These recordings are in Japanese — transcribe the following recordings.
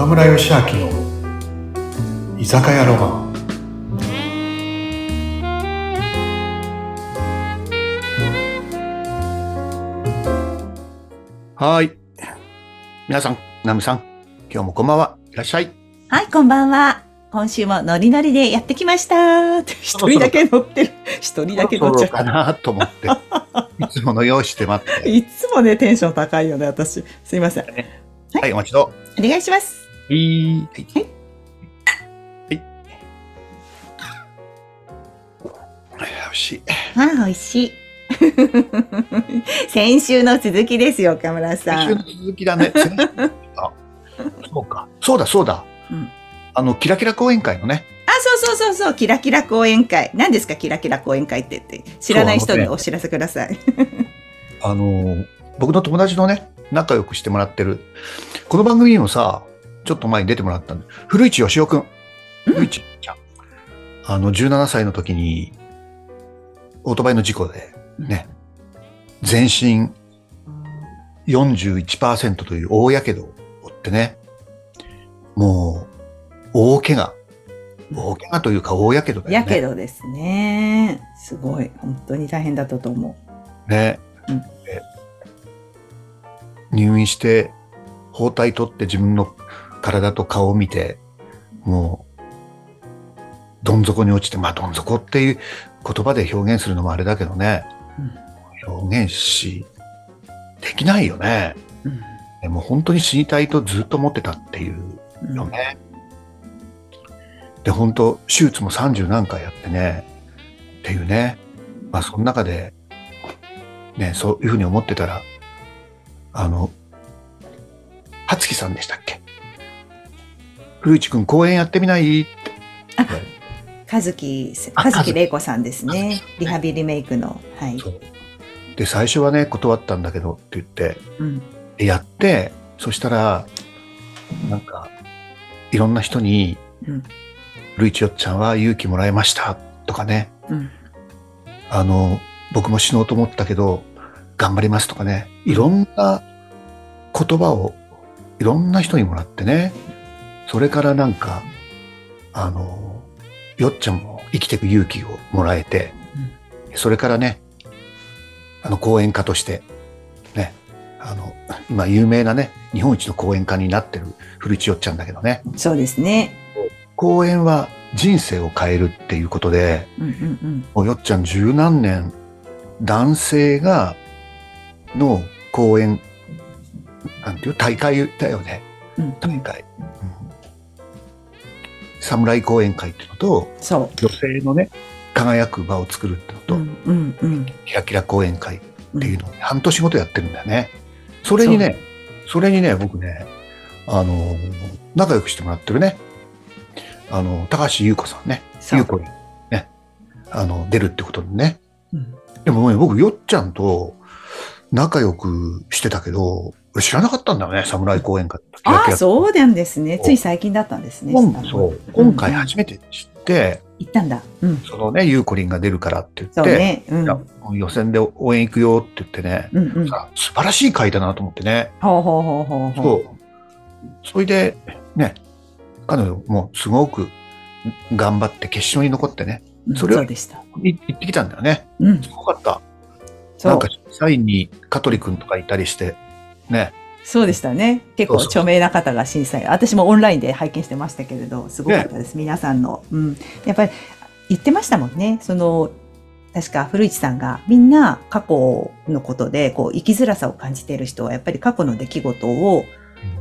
岡村義明の居酒屋ロマンはい。皆さん、ナムさん、今日もこんばんは。いらっしゃい。はい、こんばんは。今週もノリノリでやってきました。一人だけ乗ってる。一人だけ乗っちゃそろそろかなと思って、いつもの用意して待っう。て。いつもね、テンション高いよね、私。すいません。はい、お待ちどお願いします。う。はい。はい。はい。よし。ああ、美味しい。先週の続きですよ、岡村さ先週のん。続きだね。あ、そうか。そうだ、そうだ。うんあの、キラキラ講演会のね。あ、そうそうそうそう、キラキラ講演会。何ですか、キラキラ講演会って言って。知らない人にお知らせください。あの、僕の友達のね、仲良くしてもらってる。この番組にもさ、ちょっと前に出てもらったんで、古市義雄くん。古市ちゃん。あの、17歳の時に、オートバイの事故で、ね、全身41%という大やけどを負ってね、もう、大怪我。大怪我というか大やけどだよやね。けどですね。すごい。本当に大変だったと思ね。うんで入院して、包帯取って自分の体と顔を見て、もう、どん底に落ちて、まあ、どん底っていう言葉で表現するのもあれだけどね、表現し、できないよね。う。うんでも本当に死にたいとずっと思ってたっていううんよね。で、本当手術も30何回やってね、っていうね。まあ、その中で、ね、そういうふうに思ってたら、あの、はつきさんでしたっけ？古市くん公演やってみない？って。あ和樹、あ和樹玲子さんですねリハビリメイクの。はい。で、最初はね、断ったんだけどって言って、うん。でやって、そしたら、なんか、いろんな人に、うん。ルイチよっちゃんは勇気もらいましたとかね、うん。あの、僕も死のうと思ったけど、頑張りますとかね、いろんな言葉をいろんな人にもらってね、それからなんか、あの、よっちゃんも生きていく勇気をもらえて、それからね、あの、講演家として、ね、あの、今有名なね、日本一の講演家になってる古市よっちゃんだけどね、そうですね。講演は人生を変えるっていうことで、うんうんもうよっちゃん十何年、男性が、の講演、なんていう大会だよね。うん。うん大会。うん侍講演会っていうのと、そ女性のね、輝く場を作るっていうのう。と、うんうんうん。キラキラ講演会っうんていうのを半年ごとやってるんだよね。それにね、それにね、僕ね、あのー、仲良くしてもらってるね、あの、高橋優子さんね、優子にね、あの、出るってことでね。うんでもね、僕、よっちゃんと仲良くしてたけど、知らなかったんだよね、侍講演会。ああ、そうなんですね。つい最近だったんですね。今そう今回初めて知って、行ったんだ。うん。そのね、ゆうこりんが出るからって言って、ね。う予選で応援行くよって言ってね、うんうん。さ素晴らしい回だなと思ってね。ほうほうほうほうほそう。それで、ね、彼女もすごく頑張って決勝に残ってね、う。それはそうでした。い行ってきたんだよね。うん。すごかった。なんか、。サインに香取くんとかいたりして、ね。そうでしたね。結構著名な方が審査員。私もオンラインで拝見してましたけれど、すごかったです。皆さんの。うん。やっぱり言ってましたもんね。その、確か古市さんがみんな過去のことでこう生きづらさを感じている人はやっぱり過去の出来事を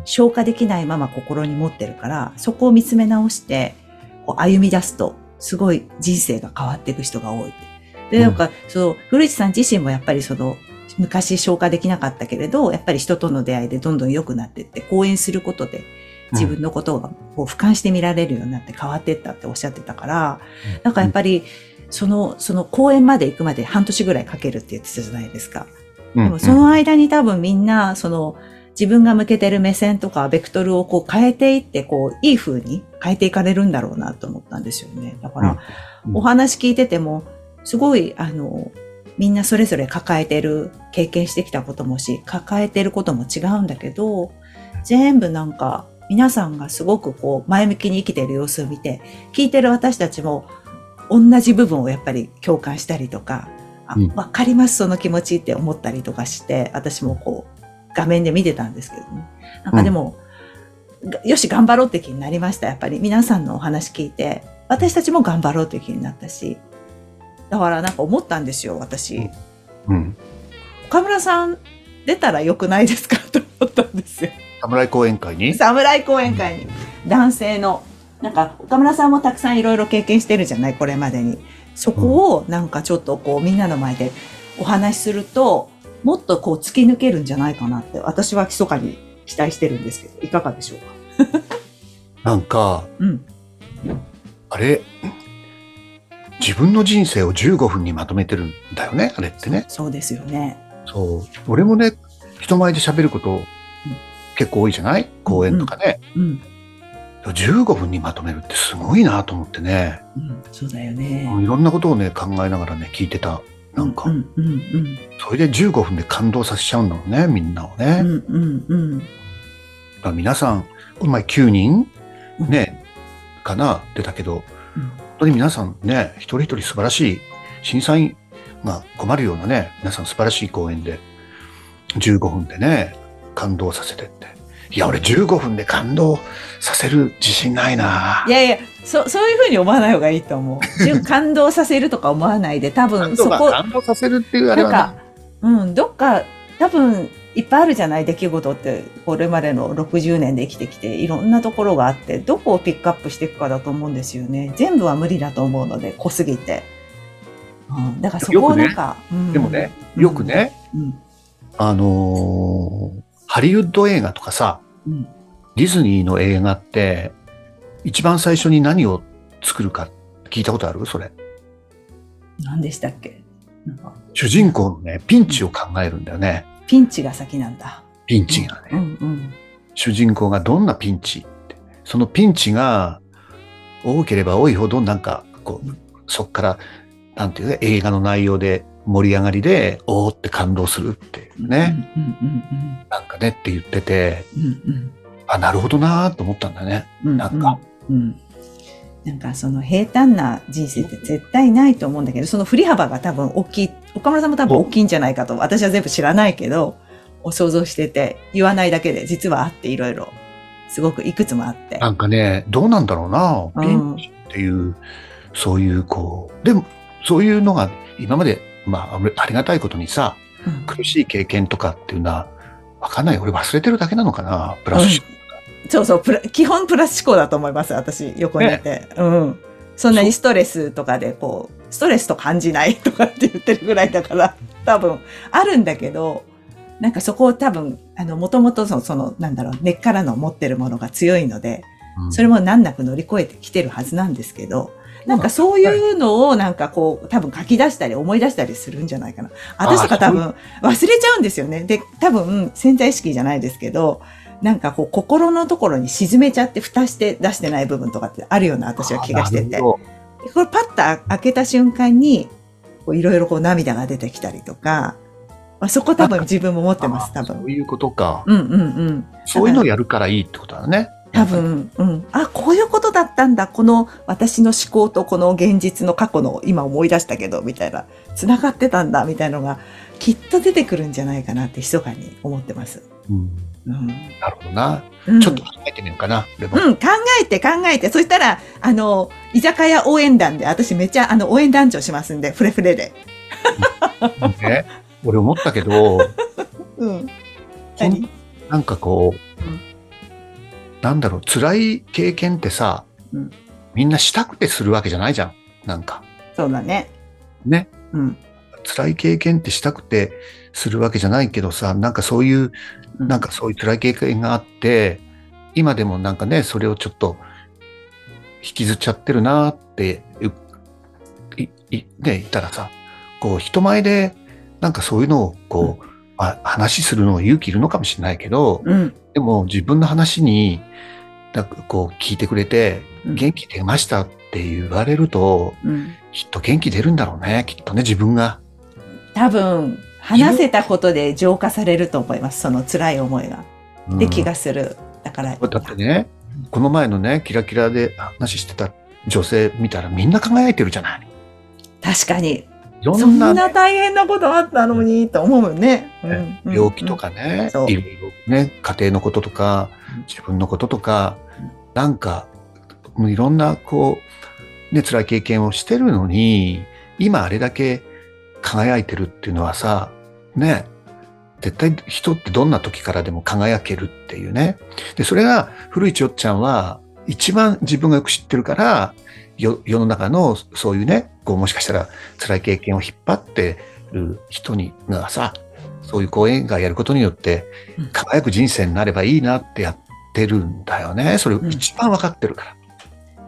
消化できないまま心に持ってるから、そこを見つめ直してこう歩み出すとすごい人生が変わっていく人が多い。で、なんか、その古市さん自身もやっぱりその昔消化できなかったけれど、やっぱり人との出会いでどんどん良くなっていって、講演することで自分のことがこう俯瞰して見られるようになって変わっていったっておっしゃってたから、なんかやっぱり、その、その公演まで行くまで半年ぐらいかけるって言ってたじゃないですか。うん。でもその間に多分みんな、その、自分が向けてる目線とか、ベクトルをこう変えていって、こう、いい風に変えていかれるんだろうなと思ったんですよね。だから、うん。お話聞いてても、すごい、あの、みんなそれぞれ抱えてる、経験してきたこともし、抱えてることも違うんだけど、全部なんか、皆さんがすごくこう前向きに生きている様子を見て、聞いてる私たちも同じ部分をやっぱり共感したりとか、あうんわかります、その気持ちって思ったりとかして、私もこう画面で見てたんですけどね。なんかでも、がよし、頑張ろうって気になりました。やっぱり皆さんのお話聞いて、私たちも頑張ろうって気になったし、だからなんか思ったんですよ、私。うん。岡村さん出たら良くないですかと思ったんですよ。侍講演会に？侍講演会に。男性の。なんか、岡村さんもたくさんいろいろ経験してるじゃないこれまでに。そこをなんかちょっとこうみんなの前でお話しすると、もっとこう突き抜けるんじゃないかなって私は密かに期待してるんですけど、いかがでしょうか？なんか、うん。あれ、自分の人生を15分にまとめてるんだよね、あれってね。そうですよね。そう。俺もね、人前で喋ること結構多いじゃない？講演とかね。うん。15分にまとめるってすごいなと思ってね。うん。そうだよね。いろんなことをね、考えながらね、聞いてた。なんか、うんうんうんそれで15分で感動させちゃうんだもんね、みんなをね。うん。うんうんうん。だから皆さん、この前9人？ね、かな、出たけど、うん本当に皆さんね、一人一人素晴らしい、審査員が困るようなね、皆さん素晴らしい講演で、15分でね、感動させてって。いや、俺15分で感動させる自信ないないやいや、そ、そういうふうに思わない方がいいと思う。感動させるとか思わないで、多分そこ、感動させるっていうあれはなんか、うん、どっか、多分、いっぱいあるじゃない？出来事って、これまでの60年で生きてきて、いろんなところがあって、どこをピックアップしていくかだと思うんですよね。全部は無理だと思うので、濃すぎて。うん、だからそこをなんか、うん。でもね、よく、ね、うん、あのーハリウッド映画とかさ、うん、ディズニーの映画って、一番最初に何を作るか聞いたことある？それ。何でしたっけ？主人公のね、ピンチを考えるんだよね。ピンチが先なんだ。ピンチがね。うん、うん、主人公がどんなピンチって。そのピンチが多ければ多いほどなんか、こう、そっから、なんていうね、映画の内容で盛り上がりで、おーって感動するっていうね。うん、うん、なんかねって言ってて、うん、うん、あ、なるほどなーと思ったんだね。うん、なんかうん、うん。なんかその平坦な人生って絶対ないと思うんだけど、その振り幅が多分大きい、岡村さんも多分大きいんじゃないかと、私は全部知らないけど、を想像してて、言わないだけで実はあっていろいろ、すごくいくつもあって。なんかね、どうなんだろうな。うんっていう、そういうこう、でも、そういうのが今まで、まあ、ありがたいことにさ、うん苦しい経験とかっていうのは、わかんない。俺忘れてるだけなのかな。プラス思そうそうプラ、基本プラス思考だと思います、私、横にいて。うん。そんなにストレスとかで、こう、ストレスと感じないとかって言ってるぐらいだから、多分、あるんだけど、なんかそこを多分、あの、もともとその、その、なんだろう、根っからの持ってるものが強いので、うんそれも難なく乗り越えてきてるはずなんですけど、なんかそういうのをなんかこう、多分書き出したり思い出したりするんじゃないかな。私とか多分忘れちゃうんですよね。で、多分潜在意識じゃないですけど、なんかこう心のところに沈めちゃって蓋して出してない部分とかってあるような私は気がしてて。これパッと開けた瞬間に、こういろいろこう涙が出てきたりとか、まあ、そこ多分自分も持ってます、多分。あそういうことか。うんうんうん。そういうのをやるからいいってことだね。多分、うん。あ、こういうことだったんだ。この私の思考とこの現実の過去の今思い出したけど、みたいな、繋がってたんだ、みたいなのが、きっと出てくるんじゃないかなって密かに思ってます。うんうん。なるほどな。うんちょっと考えてみようかな。うん、考えて考えて。そしたら、あの、居酒屋応援団で、私めっちゃ、あの、応援団長しますんで、フレフレで。ね、俺思ったけど、うん。何？なんかこう、うんなんだろう、辛い経験ってさ、うんみんなしたくてするわけじゃないじゃん。なんか。そうだね。ね。うん。辛い経験ってしたくてするわけじゃないけどさ、なんかそういう、うんなんかそういう辛い経験があって、今でもなんかね、それをちょっと引きずっちゃってるなって、い、い、いね、言ったらさ、こう人前でなんかそういうのをこう、まあ、話するのは勇気いるのかもしれないけど、うん。でも自分の話に、なんかこう聞いてくれて、うん元気出ましたって言われると、うん。きっと元気出るんだろうね、きっとね、自分が。多分、話せたことで浄化されると思います。その辛い思いが。うんで、気がする。だから、だってね、この前のね、キラキラで話してた女性見たらみんな輝いてるじゃない。確かに。いろそんんな大変なことあったのに、と思うよね。うんうん病気とかね、いろいろね、家庭のこととかうん、自分のこととか、なんか、もういろんな、こう、ね、辛い経験をしてるのに、今あれだけ輝いてるっていうのはさ、ね、絶対人ってどんな時からでも輝けるっていうね。で、それが古市よっちゃんは一番自分がよく知ってるから、よ世の中のそういうね、こうもしかしたら辛い経験を引っ張ってる人にがさ、そういう講演会やることによってうん輝く人生になればいいなってやってるんだよね。それ一番わかってるから。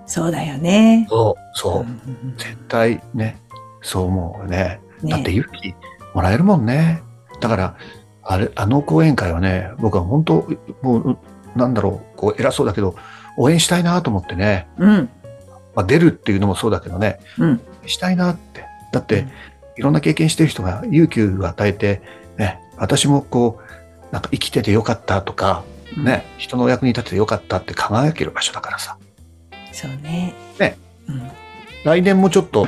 そうだよね。そう、そうう。んうん絶対ね、そう思うね。うんだってね勇気もらえるもんね。だから、あれ、あの講演会はね、僕は本当、もう、なんだろう、こう偉そうだけど、応援したいなと思ってね、うん。まあ、出るっていうのもそうだけどね、うん。したいなって。だって、うんいろんな経験してる人が勇気を与えて、ね、私もこう、なんか生きててよかったとか、ね、人のお役に立ててよかったって輝ける場所だからさ。そうね。ね。うん。来年もちょっと、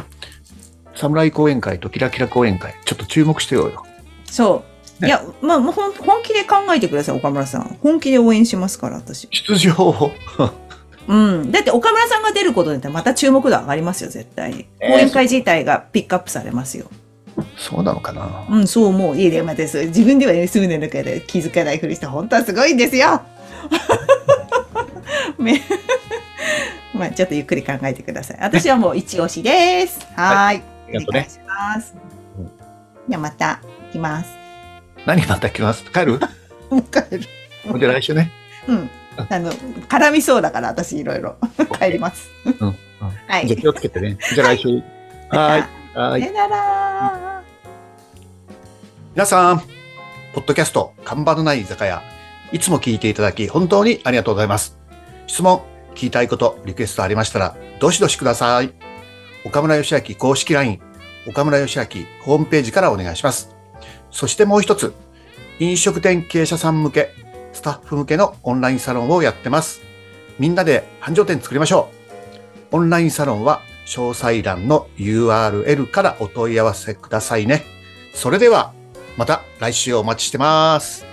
侍講演会とキラキラ講演会、ちょっと注目してようよ。そう。ねいや、まあ、もう本気で考えてください、岡村さん。本気で応援しますから、私。出場を。うん。だって岡村さんが出ることによってまた注目度上がりますよ、絶対に。えー講演会自体がピックアップされますよ。そうなのかな。うん、そう思う。いいね、またそう自分ではね、すぐの中で気づかないふりして、本当はすごいんですよ。ね まあ、ちょっとゆっくり考えてください。私はもう一押しです。はーい。りがとうねお願いします。うんじゃあまた来ます。何また来ます？帰る？もう帰る。じゃあ来週ね。うん。あの、絡みそうだから、私いろいろ 帰ります。うんうんはい。じゃあ気をつけてね。じゃあ来週。はーい。はーいさ。よなら皆さん、ポッドキャスト、看板のない居酒屋、いつも聞いていただき、本当にありがとうございます。質問、聞きたいこと、リクエストありましたら、どしどしください。岡村義明公式 LINE、岡村義明ホームページからお願いします。そしてもう一つ、飲食店経営者さん向け、スタッフ向けのオンラインサロンをやってます。みんなで繁盛店作りましょう。オンラインサロンは詳細欄の URL からお問い合わせくださいね。それでは、また来週お待ちしてます。